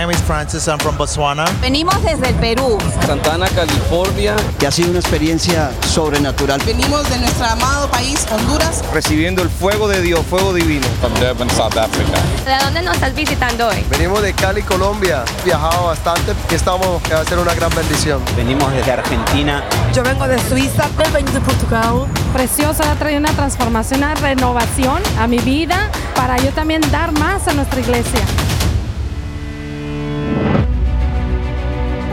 Name is Francis, I'm from Botswana. Venimos desde el Perú. Santana, California. Que ha sido una experiencia sobrenatural. Venimos de nuestro amado país, Honduras. Recibiendo el fuego de Dios, fuego divino. From Durban, South Africa. ¿De dónde nos estás visitando hoy? Venimos de Cali, Colombia. Viajado bastante y estamos a hacer una gran bendición. Venimos desde Argentina. Yo vengo de Suiza. Yo vengo de Portugal. Precioso, ha traído una transformación, una renovación a mi vida para yo también dar más a nuestra iglesia.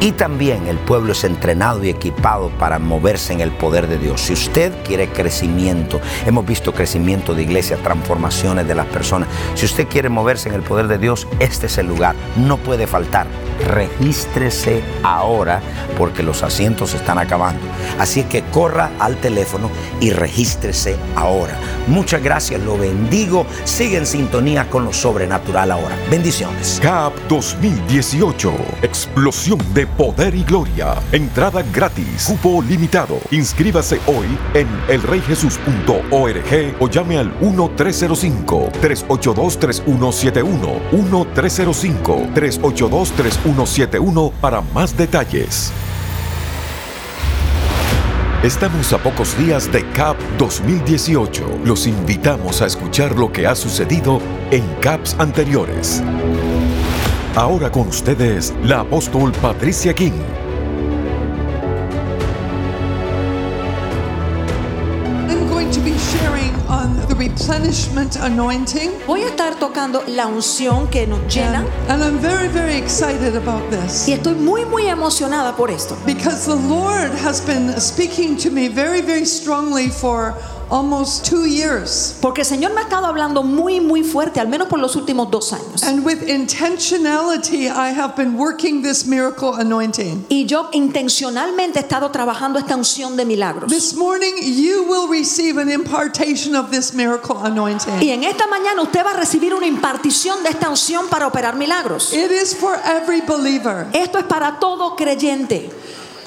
y también el pueblo es entrenado y equipado para moverse en el poder de Dios. Si usted quiere crecimiento, hemos visto crecimiento de iglesia, transformaciones de las personas. Si usted quiere moverse en el poder de Dios, este es el lugar. No puede faltar. Regístrese ahora porque los asientos están acabando. Así que corra al teléfono y regístrese ahora. Muchas gracias, lo bendigo. Sigue en sintonía con lo sobrenatural ahora. Bendiciones. CAP 2018. Explosión de poder y gloria. Entrada gratis. Cupo limitado. Inscríbase hoy en elreyjesus.org o llame al 1-305-382-3171. 1-305-382-3171 para más detalles. Estamos a pocos días de CAP 2018. Los invitamos a escuchar lo que ha sucedido en CAPs anteriores. Ahora con ustedes, la apóstol Patricia King. I'm going to be sharing on the replenishment anointing. Voy a estar tocando la unción que nos llena. And, and I'm very, very excited about this. Y estoy muy, muy emocionada por esto. Because the Lord has been speaking to me very, very strongly for almost two years. Porque el Señor me ha estado hablando muy muy fuerte, al menos por los últimos dos años. And with intentionality, I have been working this miracle anointing. Y yo intencionalmente he estado trabajando esta unción de milagros. This morning, you will receive an impartation of this miracle anointing. Y en esta mañana usted va a recibir una impartición de esta unción para operar milagros. It is for every believer. Esto es para todo creyente.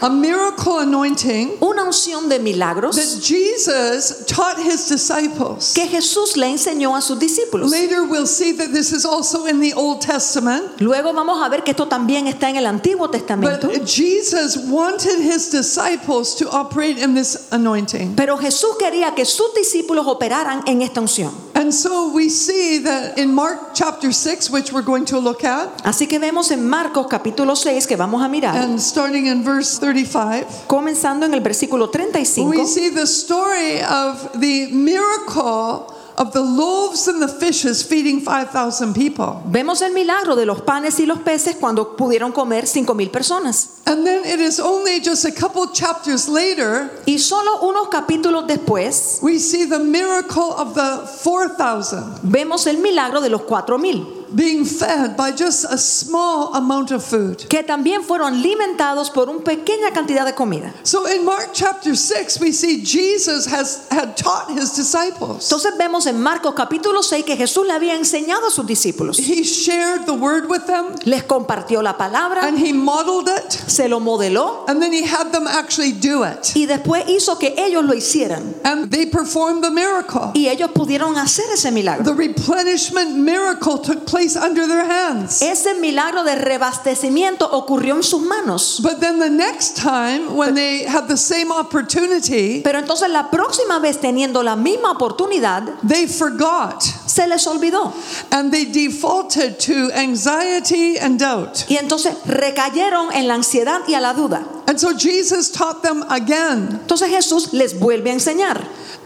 A miracle anointing una unción de milagros that Jesus taught his disciples. que Jesús le enseñó a sus discípulos. Later we'll see that this is also in the Old Testament. Luego vamos a ver que esto también está en el Antiguo Testamento. But Jesus wanted his disciples to operate in this anointing. Pero Jesús quería que sus discípulos operaran en esta unción. And so we see that in Mark chapter 6 which we're going to look at. Así que vemos en Marcos capítulo 6 que vamos a mirar. And starting in verse 35. Comenzando en el versículo 35. We see the story of the miracle of the loaves and the fishes feeding 5000 people. Vemos el milagro de los panes y los peces cuando pudieron comer 5000 personas. And then it is only just a couple chapters later y solo unos capítulos después we see the miracle of the 4000. Vemos el milagro de los 4000 being fed by just a small amount of food. Que también fueron alimentados por una pequeña cantidad de comida. So in Mark chapter 6 we see Jesus has had taught his disciples. Entonces vemos en Marcos capítulo 6 que Jesús le había enseñado a sus discípulos. He shared the word with them. Les compartió la palabra. And he modeled it. Se lo modeló. And then he had them actually do it. Y después hizo que ellos lo hicieran. And they performed the miracle. Y ellos pudieron hacer ese milagro. The replenishment miracle took place under their hands. Ese milagro de reabastecimiento ocurrió en sus manos. But then the next time when they had the same opportunity, pero entonces la próxima vez teniendo la misma oportunidad, they forgot. Se les olvidó. And they defaulted to anxiety and doubt. Y entonces recayeron en la ansiedad y a la duda. And so Jesus taught them again. Entonces Jesús les vuelve a enseñar.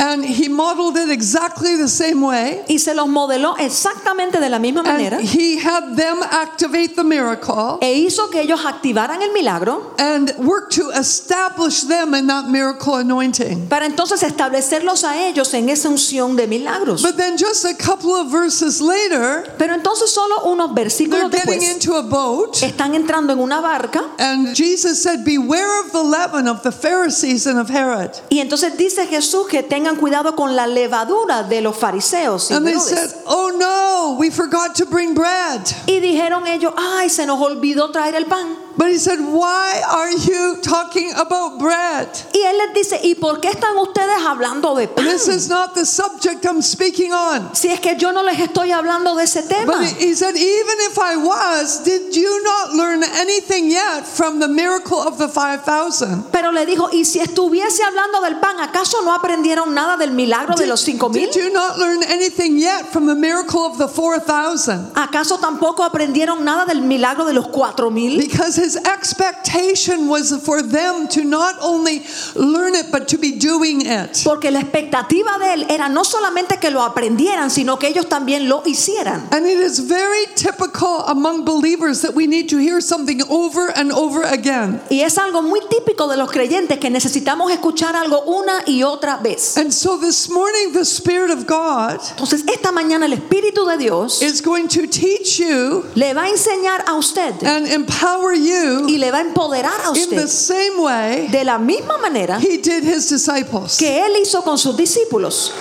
And he modeled it exactly the same way. y se los modeló exactamente de la misma manera And he had them activate the miracle e hizo que ellos activaran el milagro and work to establish them in that miracle anointing. para entonces establecerlos a ellos en esa unción de milagros. But then just a couple of verses later, Pero entonces solo unos they're versículos getting después into a boat. están entrando en una barca And Jesus said, Beware of the leaven of the Pharisees and of Herod. y entonces dice Jesús que tengan cuidado con la levadura de los fariseos y And they Herodes. said, Oh no, we forgot to bring bread. Y dijeron ellos, ay, se nos olvidó traer el pan. But he said, Why are you talking about bread? Y él les dice, ¿y por qué están ustedes hablando de pan? This is not the subject I'm speaking on. Si es que yo no les estoy hablando de ese tema. But he said, Even if I was, did you not learn anything yet from the miracle of the 5,000? Pero le dijo, ¿y si estuviese hablando del pan, acaso no aprendieron nada del milagro de los cinco mil? Did you not learn anything yet from the miracle of the 4,000? ¿Acaso tampoco aprendieron nada del milagro de los cuatro mil? Because his expectation was for them to not only learn it, but to be doing it. Porque la expectativa de él era no solamente que lo aprendieran, sino que ellos también lo hicieran. And it is very typical among believers that we need to hear something over and over again. Y es algo muy típico de los creyentes que necesitamos escuchar algo una y otra vez. And so this morning, the Spirit of God Entonces, esta mañana el Espíritu de Dios is going to teach you le va a enseñar a usted and empower you y le va a empoderar a in the usted same way de la misma manera he did his disciples. que él hizo con sus discípulos.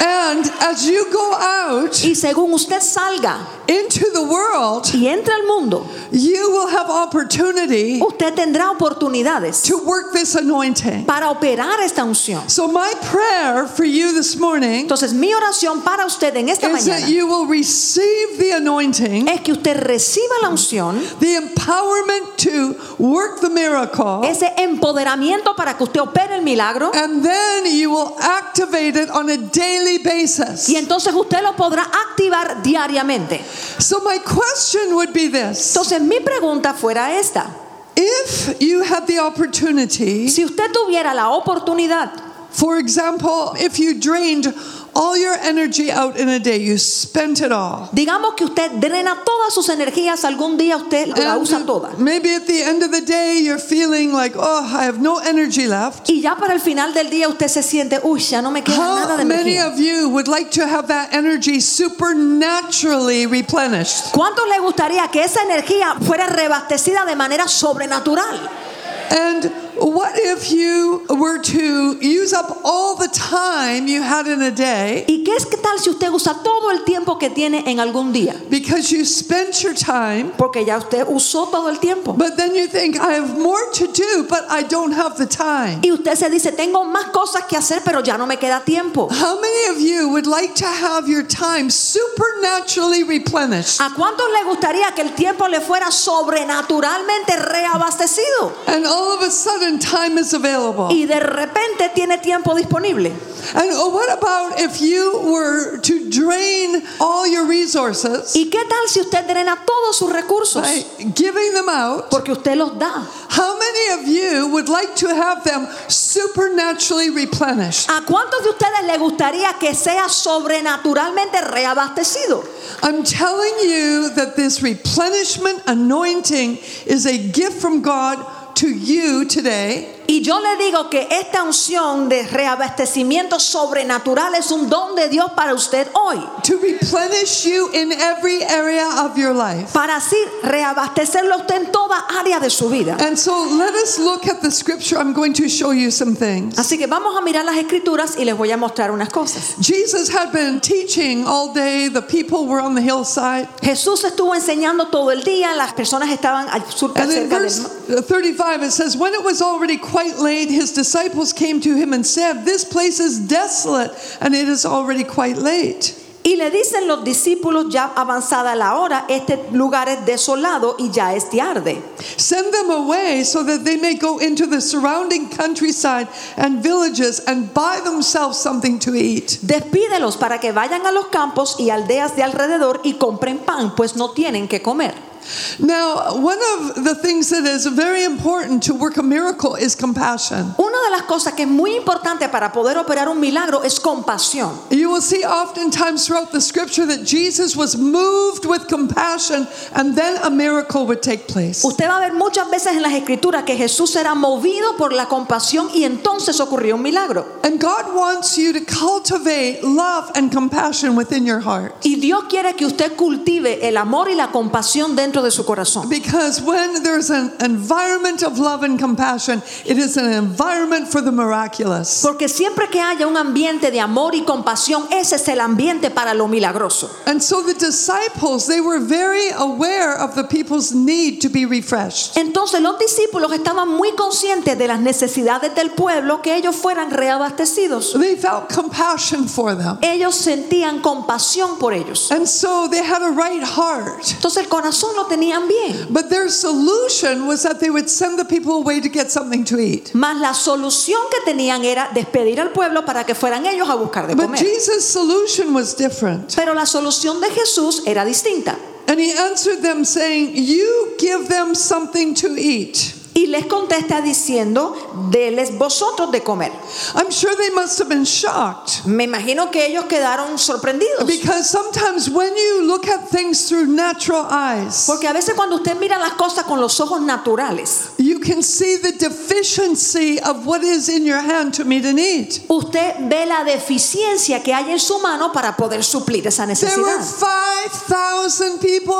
And as you go out Y según usted salga into the world, y entre al mundo, you will have opportunity usted tendrá oportunidades to work this anointing. para operar esta unción. So my prayer for you this morning Entonces, mi oración para usted en esta is that mañana you will receive the anointing, es que usted reciba la unción, the empowerment to work the miracle, ese empoderamiento para que usted opere el milagro and then you will activate it on a daily basis. y entonces usted lo podrá activar diariamente. So my question would be this. Entonces, mi pregunta fuera esta. If you had the opportunity, Si usted tuviera la oportunidad, for example, if you drained all your energy out in a day, you spent it all. digamos que usted drena todas sus energías, algún día usted la And usa toda. maybe at the end of the day, you're feeling like, oh, I have no energy left. Y ya para el final del día usted se siente, uy, ya no me queda nada de energía." How many of you would like to have that energy supernaturally replenished? ¿Cuántos le gustaría que esa energía fuera reabastecida de manera sobrenatural? And what if you were to use up all the time you had in a day ¿Y qué es que tal si usted usa todo el tiempo que tiene en algún día? because you spent your time, Porque ya usted usó todo el tiempo. but then you think, I have more to do, but I don't have the time? Y usted se dice, tengo más cosas que hacer, pero ya no me queda tiempo. How many of you would like to have your time supernaturally replenished? ¿A cuántos le gustaría que el tiempo le fuera sobrenaturalmente reabastecido? And all of a sudden, time is available. Y de repente tiene tiempo disponible. And oh, what about if you were to drain all your resources ¿Y qué tal si usted drena todos sus recursos? by giving them out? Porque usted los da. How many of you would like to have them supernaturally replenished? ¿A cuántos de ustedes le gustaría que sea sobrenaturalmente reabastecido? I'm telling you that this replenishment anointing is a gift from God to you today. Y yo le digo que esta unción de reabastecimiento sobrenatural es un don de Dios para usted hoy. to replenish you in every area of your life. Para así reabastecerlo usted en toda área de su vida. And so let us look at the scripture. I'm going to show you some things. Así que vamos a mirar las escrituras y les voy a mostrar unas cosas. Jesus had been teaching all day. The people were on the hillside. Jesús estuvo enseñando todo el día, las personas estaban And in cerca del verse 35 it says, When it was already quite late, his disciples came to him and said, This place is desolate, and it is already quite late. Y le dicen los discípulos, ya avanzada la hora, este lugar es desolado y ya es tarde. Send them away so that they may go into the surrounding countryside and villages and buy themselves something to eat. Despídelos para que vayan a los campos y aldeas de alrededor y compren pan, pues no tienen que comer. Now, one of the things that is very important to work a miracle is compassion. Una de las cosas que es muy importante para poder operar un milagro es compasión. You will see oftentimes throughout the scripture that Jesus was moved with compassion and then a miracle would take place. Usted va a ver muchas veces en las escrituras que Jesús era movido por la compasión y entonces ocurrió un milagro. And God wants you to cultivate love and compassion within your heart. Y Dios quiere que usted cultive el amor y la compasión dentro de su corazón. Because when there's an environment of love and compassion, it is an environment for the miraculous. Porque siempre que haya un ambiente de amor y compasión, ese es el ambiente para lo milagroso. And so the disciples, they were very aware of the people's need to be refreshed. Entonces los discípulos estaban muy conscientes de las necesidades del pueblo que ellos fueran reabastecidos. They felt compassion for them. Ellos sentían compasión por ellos. And so they had a right heart. Entonces el corazón lo tenían bien. But their solution was that they would send the people away to get something to eat. Mas la solución que tenían era despedir al pueblo para que fueran ellos a buscar de comer. But. Jesus' solution was different. Pero la solución de Jesús era distinta. And he answered them saying, You give them something to eat. Y les contesta diciendo, deles vosotros de comer. I'm sure they must have been shocked. Me imagino que ellos quedaron sorprendidos. Because sometimes when you look at things through natural eyes, Porque a veces cuando usted mira las cosas con los ojos naturales, you can see the deficiency of what is in your hand to meet and eat. usted ve la deficiencia que hay en su mano para poder suplir esa There were necesidad. 5,000 people,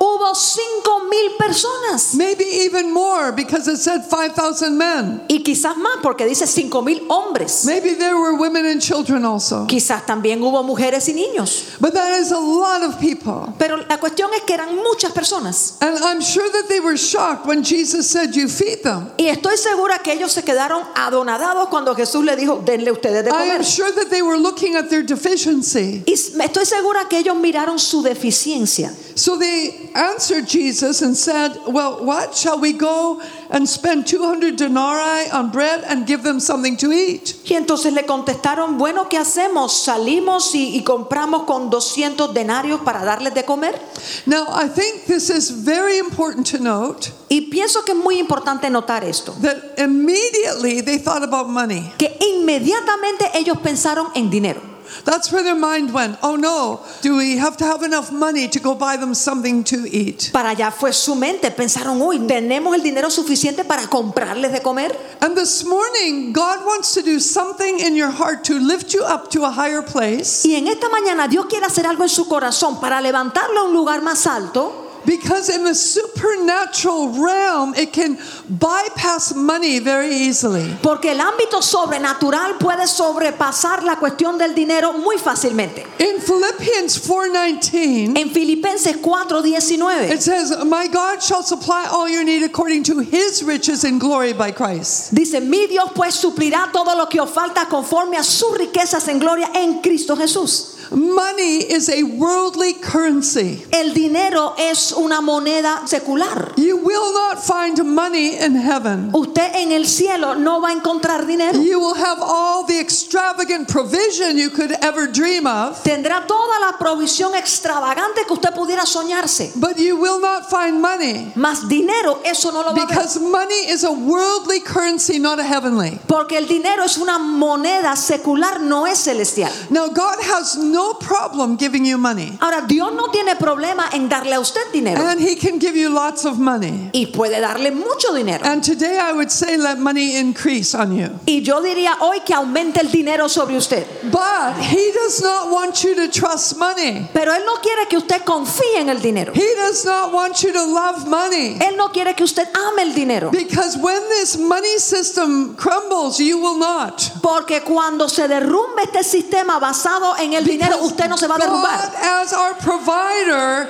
Hubo cinco mil personas maybe even more because it said 5,000 men. y quizás más porque dice cinco mil hombres. Maybe there were women and children also. Quizás también hubo mujeres y niños. But that is a lot of people. Pero la cuestión es que eran muchas personas. And I'm sure that they were shocked when Jesus said, You feed them. Y estoy segura que ellos se quedaron adonadados cuando Jesús le dijo, denle ustedes de I am sure that they were looking at their deficiency. Y estoy segura que ellos miraron su deficiencia. So they answered Jesus and said, Well, what? Shall we go and spend 200 denarii on bread and give them something to eat? Y entonces le contestaron, bueno, ¿qué hacemos? Salimos y, y compramos con 200 denarios para darles de comer. Now, I think this is very important to note Y pienso que es muy importante notar esto, that immediately they thought about money. que inmediatamente ellos pensaron en dinero. That's where their mind went. Oh no, do we have to have enough money to go buy them something to eat? Para allá fue su mente, pensaron, uy, ¿tenemos el dinero suficiente para comprarles de comer? And this morning, God wants to do something in your heart to lift you up to a higher place. Y en esta mañana Dios quiere hacer algo en su corazón para levantarlo a un lugar más alto. Because in the supernatural realm, it can bypass money very easily. Porque el ámbito sobrenatural puede sobrepasar la cuestión del dinero muy fácilmente. In Philippians 4:19, En Filipenses 4:19 it says, "My God shall supply all your need according to his riches in glory by Christ." dice, mi Dios pues suplirá todo lo que os falta conforme a sus riquezas en gloria en Cristo Jesús. Money is a worldly currency. El dinero es una moneda secular. You will not find money in heaven. Usted en el cielo no va a encontrar dinero. You will have all the extravagant provision you could ever dream of, Tendrá toda la provisión extravagante que usted pudiera soñarse. but you will not find money Más dinero, eso no lo va a ver. because money is a worldly currency, not a heavenly. Porque el dinero es una moneda secular, no es celestial. Now, God has no problem giving you money, Ahora, Dios no tiene problema en darle a usted dinero. and He can give you lots of money. Y puede darle mucho dinero. And today I would say, let money increase on you. Y yo diría hoy que aumente el dinero sobre usted. But He does not want you to trust money, Pero Él no quiere que usted confíe en el dinero. He does not want you to love money. Él no quiere que usted ame el dinero. Because when this money system crumbles, you will not. Porque cuando se derrumbe este sistema basado en el dinero, usted no se va a God, derrumbar. as our provider,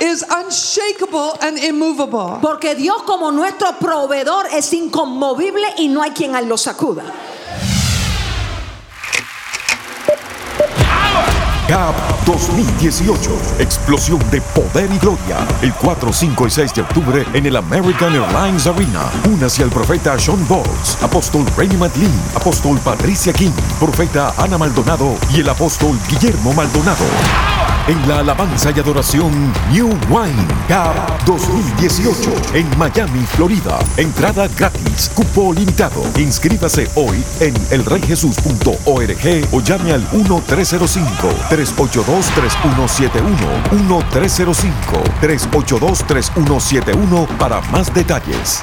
is unshakable and immovable. Porque Dios como nuestro proveedor es inconmovible y no hay quien lo sacuda. CAP 2018. Explosión de poder y gloria. El 4, 5 y 6 de octubre en el American Airlines Arena. Únase al profeta Sean Bowles, apóstol Rainy McLean, apóstol Patricia King, profeta Ana Maldonado y el apóstol Guillermo Maldonado. En la alabanza y adoración New Wine Cup 2018 en Miami, Florida. Entrada gratis, cupo limitado. Inscríbase hoy en elreyjesus.org o llame al 1-305-382-3171. 1-305-382-3171 para más detalles.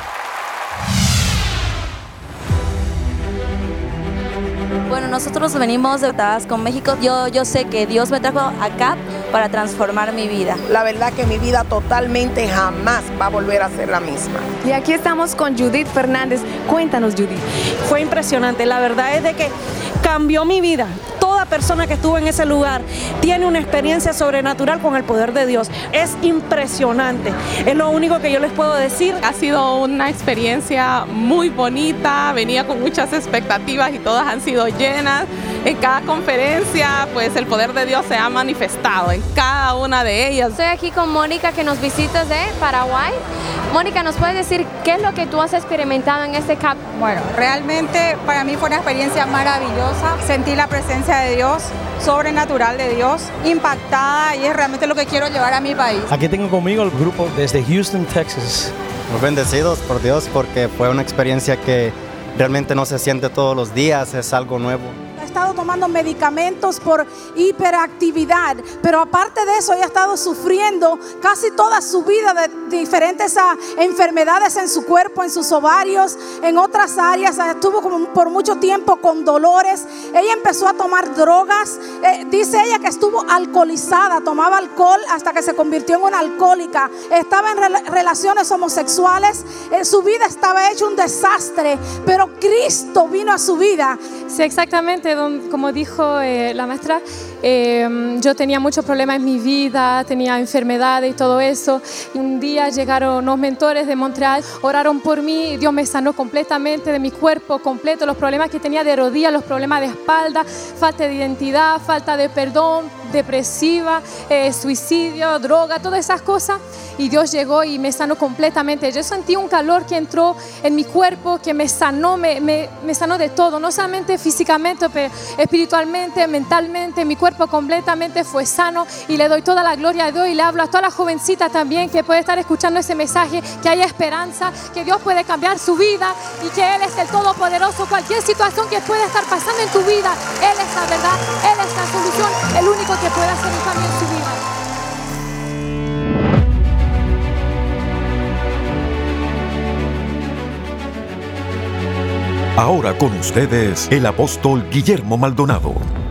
Nosotros venimos de con México. Yo, yo sé que Dios me trajo acá para transformar mi vida. La verdad que mi vida totalmente jamás va a volver a ser la misma. Y aquí estamos con Judith Fernández. Cuéntanos, Judith. Fue impresionante. La verdad es de que cambió mi vida. Persona que estuvo en ese lugar tiene una experiencia sobrenatural con el poder de Dios. Es impresionante. Es lo único que yo les puedo decir. Ha sido una experiencia muy bonita. Venía con muchas expectativas y todas han sido llenas. En cada conferencia, pues el poder de Dios se ha manifestado en cada una de ellas. Estoy aquí con Mónica que nos visita de Paraguay. Mónica, ¿nos puedes decir qué es lo que tú has experimentado en este CAP? Bueno, realmente para mí fue una experiencia maravillosa. Sentí la presencia de Dios, sobrenatural de Dios, impactada y es realmente lo que quiero llevar a mi país. Aquí tengo conmigo el grupo desde Houston, Texas. Muy bendecidos por Dios porque fue una experiencia que realmente no se siente todos los días, es algo nuevo estado tomando medicamentos por hiperactividad, pero aparte de eso ella ha estado sufriendo casi toda su vida de diferentes ah, enfermedades en su cuerpo, en sus ovarios, en otras áreas. Estuvo por mucho tiempo con dolores. Ella empezó a tomar drogas. Eh, dice ella que estuvo alcoholizada, tomaba alcohol hasta que se convirtió en una alcohólica. Estaba en relaciones homosexuales. Eh, su vida estaba hecha un desastre, pero Cristo vino a su vida. Sí, exactamente como dijo eh, la maestra, eh, yo tenía muchos problemas en mi vida, tenía enfermedades y todo eso. Y un día llegaron unos mentores de Montreal, oraron por mí, Dios me sanó completamente de mi cuerpo completo, los problemas que tenía de rodillas, los problemas de espalda, falta de identidad, falta de perdón, depresiva, eh, suicidio, droga, todas esas cosas. Y Dios llegó y me sanó completamente. Yo sentí un calor que entró en mi cuerpo, que me sanó, me, sanó de todo, no solamente físicamente, pero espiritualmente, mentalmente, mi cuerpo completamente fue sano y le doy toda la gloria a Dios y le hablo a toda la jovencita también que puede estar escuchando ese mensaje, que haya esperanza, que Dios puede cambiar su vida y que Él es el Todopoderoso. Cualquier situación que pueda estar pasando en tu vida, Él es la verdad, Él es la solución, el único que puede hacer un cambio en vida. Ahora con ustedes el apóstol Guillermo Maldonado.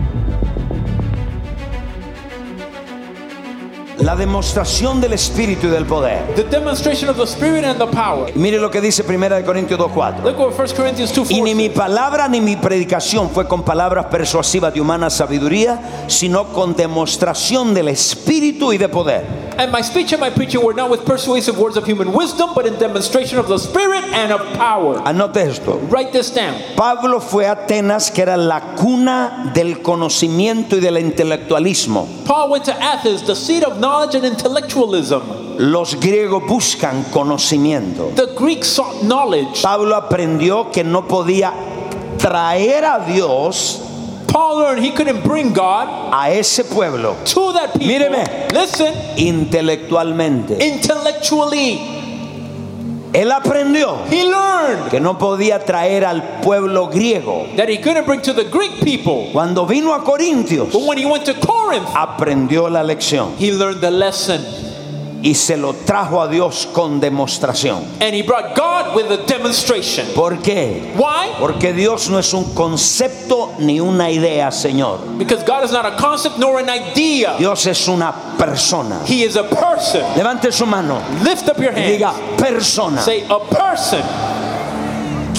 La demostración del Espíritu y del poder. The demonstration of the Spirit and the power. Mire lo que dice 1 Corintios 2.4. Look what 1 Corinthians 2, Y ni mi palabra ni mi predicación fue con palabras persuasivas de humana sabiduría, sino con demostración del Espíritu y de poder. And my speech and my preaching were not with persuasive words of human wisdom, but in demonstration of the Spirit and of power. Anote esto. Write this down. Pablo fue a Atenas, que era la cuna del conocimiento y del intelectualismo. Paul went to Athens, the seat of knowledge and intellectualism. Los griegos buscan conocimiento. The Greeks sought knowledge. Pablo aprendió que no podía traer a Dios Paul learned he couldn't bring God a ese pueblo. To that people. Míreme. Listen. Intelectualmente. Intellectually. Él aprendió he learned que no podía traer al pueblo griego. That he couldn't bring to the Greek people. Cuando vino a Corintios, But when he went to Corinth, aprendió la lección. He learned the lesson. Y se lo trajo a Dios con demostración. And he brought God with a demonstration. ¿Por qué? Why? Porque Dios no es un concepto ni una idea, Señor. Because God is not a concept nor an idea. Dios es una persona. He is a person. Levante su mano. Lift up your hand. Y diga persona. Say a person.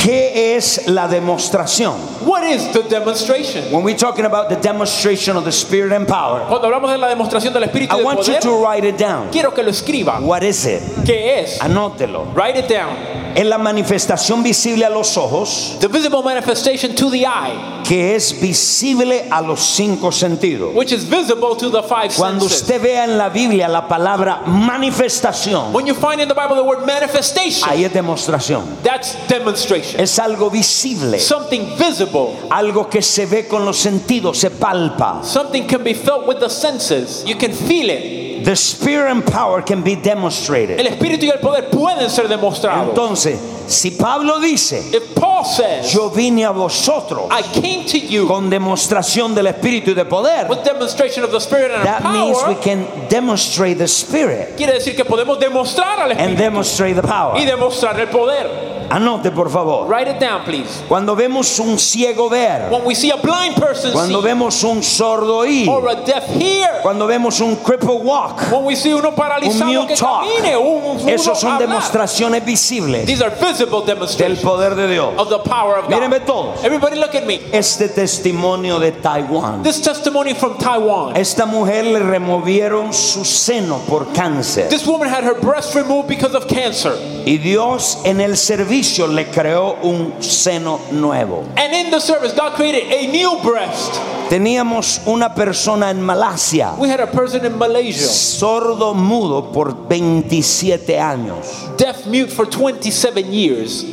¿Qué es la demostración? What is the demonstration? When we're talking about the demonstration of the Spirit and power, Cuando hablamos de la demostración del Espíritu I y del want poder, you to write it down. quiero que lo escriba. What is it? ¿Qué es? Anótelo. Write it down. Es la manifestación visible a los ojos The visible manifestation to the eye, que es visible a los cinco sentidos. which is visible to the five Cuando senses. usted vea en la Biblia la palabra manifestación, When you find in the Bible the word manifestation, ahí es demostración. that's demonstration. Es algo visible, Something visible. algo que se ve con los sentidos, se palpa. Something can be felt with the senses. You can feel it. The spirit and power can be demonstrated. El espíritu y el poder pueden ser demostrados. Entonces, si Pablo dice, If Paul says, yo vine a vosotros I came to you con demostración del espíritu y de poder, with demonstration of the spirit and that means we power, can demonstrate the spirit quiere decir que podemos demostrar al and espíritu demonstrate the power. y demostrar el poder. Anote, por favor. Write it down, please. Cuando vemos un ciego ver, When we see a blind person cuando see, vemos un sordo oír, or a deaf hear, cuando vemos un cripple walk, when we see uno un paralizado mute que talk, camine, un, esos son hablar. demostraciones visibles These are visible del demonstrations poder de Dios. of the power of God. Mírenme todos. Everybody look at me. Este testimonio de Taiwán. This testimony from Taiwan. Esta mujer le removieron su seno por cáncer. This woman had her breast removed because of cancer. Y Dios en el servicio le creó un seno nuevo. And in the service, God created a new breast. Teníamos una persona en Malasia, We had a person in Malaysia, sordo mudo por 27 años, deaf mute for 27 years,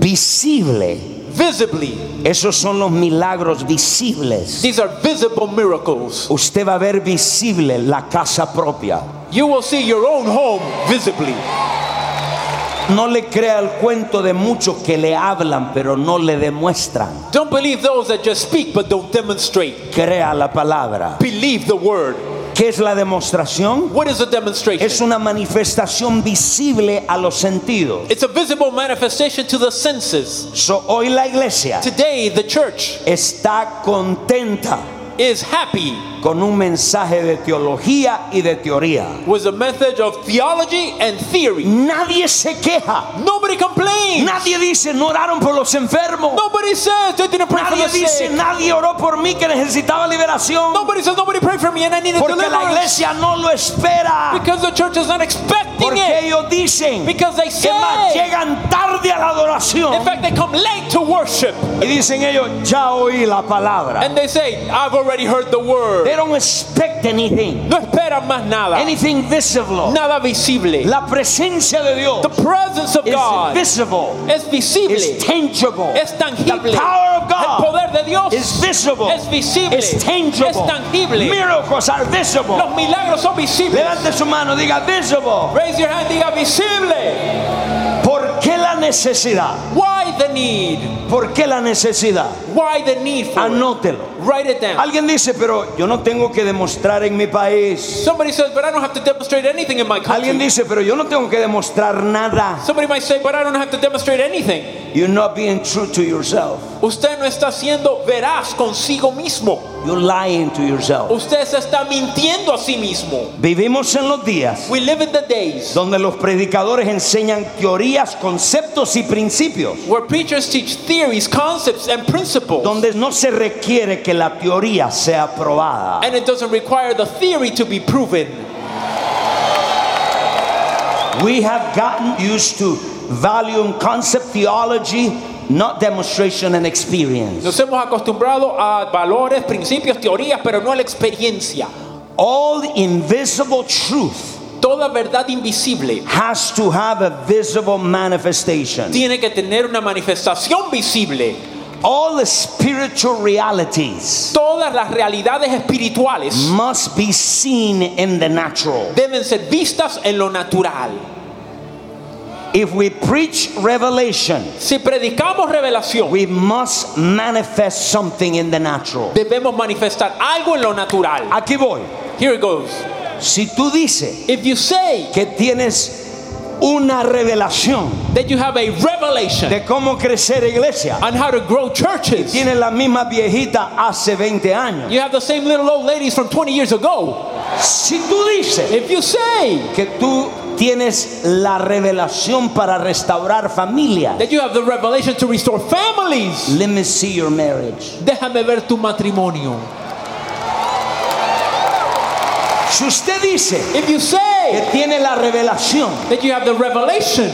visible. visibly. Esos son los milagros visibles. These are visible miracles. Usted va a ver visible la casa propia. You will see your own home visibly. No le crea el cuento de muchos que le hablan pero no le demuestran. Don't believe those that just speak but don't demonstrate. Crea la palabra. Believe the word. ¿Qué es la demostración? What is a demonstration? Es una manifestación visible a los sentidos. It's a visible manifestation to the senses. So, hoy la iglesia Today, the church está contenta is happy con un mensaje de teología y de teoría. with a message of theology and theory. Nadie se queja. Nobody complains. Nadie dice no oraron por los enfermos. Nobody says they didn't pray for Nadie the dice sick. nadie oró por mí que necesitaba liberación. Nobody says nobody prayed for me and I needed Porque la deliverance. iglesia no lo espera. Because the church is not expecting Porque it. ellos dicen Because they que más say, llegan tarde a la adoración. in fact, they come late to worship. Y dicen ellos, ya oí la palabra. And they say, I've already heard the word. They don't expect anything. No esperan más nada. Anything visible. Nada visible. La presencia de Dios The presence of is God visible. es visible. Is tangible. Es tangible. The power of El God poder de Dios is visible. es visible. Is tangible. Es tangible. Miracles are visible. Los milagros son visibles. Levante su mano, diga visible. Raise your hand, diga visible. ¿Por qué la necesidad? Why the need? ¿Por qué la necesidad? Why the need for it? Anótelo. Write it down. Alguien dice, pero yo no tengo que demostrar en mi país. Somebody says, but I don't have to demonstrate anything in my country. Alguien dice, pero yo no tengo que demostrar nada. Somebody might say, but I don't have to demonstrate anything. You're not being true to yourself. Usted no está siendo veraz consigo mismo. You're lying to yourself. Usted se está mintiendo a sí mismo. Vivimos en los días We live in the days donde los predicadores enseñan teorías, conceptos y principios, where preachers teach theories, concepts, and principles. donde no se requiere que la teoría sea probada. And it doesn't require the theory to be proven. We have gotten used to valuing concept theology, not demonstration and experience. Nos hemos acostumbrado a valores, principios, teorías, pero no a la experiencia. All invisible truth Toda verdad invisible has to have a visible manifestation. tiene que tener una manifestación visible. All the spiritual realities Todas las realidades espirituales must be seen in the natural. deben ser vistas en lo natural. If we preach revelation, Si predicamos revelación, we must manifest something in the natural. debemos manifestar algo en lo natural. Aquí voy. Here it goes. Si tú dices If you say que tienes una revelación that you have a revelation de cómo crecer iglesia, on how to grow churches, tienes la misma viejita hace 20 años. you have the same little old ladies from 20 years ago. Si tú dices If you say que tú tienes la revelación para restaurar familias, that you have the revelation to restore families, let me see your marriage. déjame ver tu matrimonio. Si usted dice If you que tiene la revelación that you have the revelation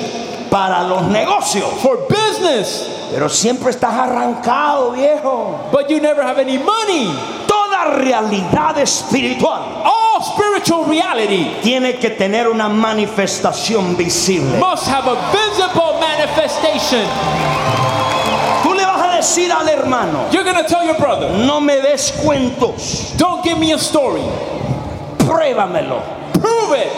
para los negocios. For business. Pero siempre estás arrancado, viejo. But you never have any money. Toda realidad espiritual All spiritual reality tiene que tener una manifestación visible. must have a visible manifestation. Tú le vas a decir al hermano, You're going to tell your brother, no me des cuentos, don't give me a story. pruébamelo. Prove it.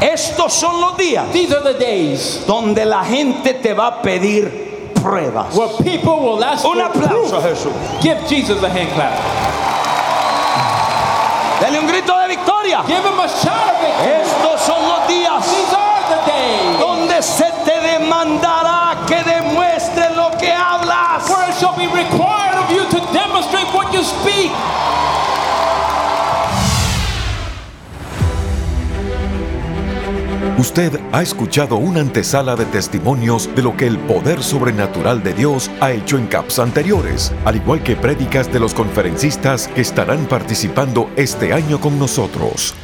Estos son los días These are the days donde la gente te va a pedir pruebas. where people will ask Un for aplauso a proof. Jesús. Give Jesus a hand clap. Dale un grito de victoria. Give him a shout of victory. Estos son los días These are the days donde se te demandará Usted ha escuchado una antesala de testimonios de lo que el poder sobrenatural de Dios ha hecho en CAPS anteriores, al igual que prédicas de los conferencistas que estarán participando este año con nosotros.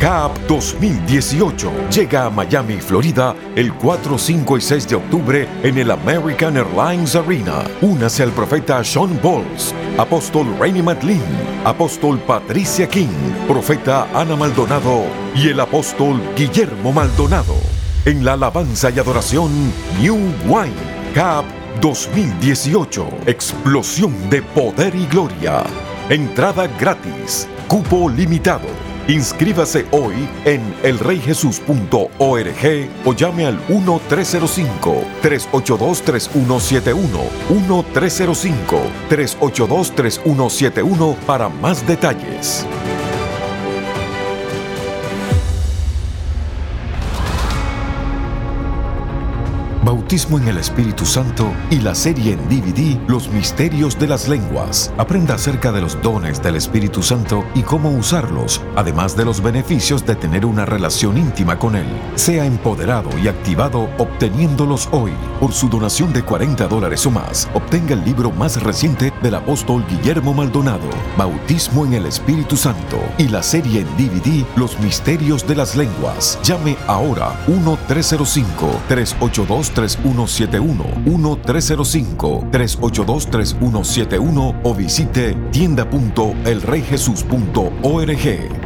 CAP 2018 llega a Miami, Florida, el 4, 5 y 6 de octubre en el American Airlines Arena. Únase al profeta Sean Bowles, apóstol Rainy McLean, apóstol Patricia King, profeta Ana Maldonado y el apóstol Guillermo Maldonado. En la alabanza y adoración New Wine CAP 2018. Explosión de poder y gloria. Entrada gratis. Cupo limitado. Inscríbase hoy en elreyjesus.org o llame al 1-305-382-3171. 1-305-382-3171 para más detalles. Bautismo en el Espíritu Santo y la serie en DVD Los Misterios de las Lenguas. Aprenda acerca de los dones del Espíritu Santo y cómo usarlos, además de los beneficios de tener una relación íntima con Él. Sea empoderado y activado obteniéndolos hoy. Por su donación de 40 dólares o más, obtenga el libro más reciente del apóstol Guillermo Maldonado, Bautismo en el Espíritu Santo y la serie en DVD Los Misterios de las Lenguas. Llame ahora 1-305-382-3171, 1-305-382-3171 o visite tienda.elreyjesus.org.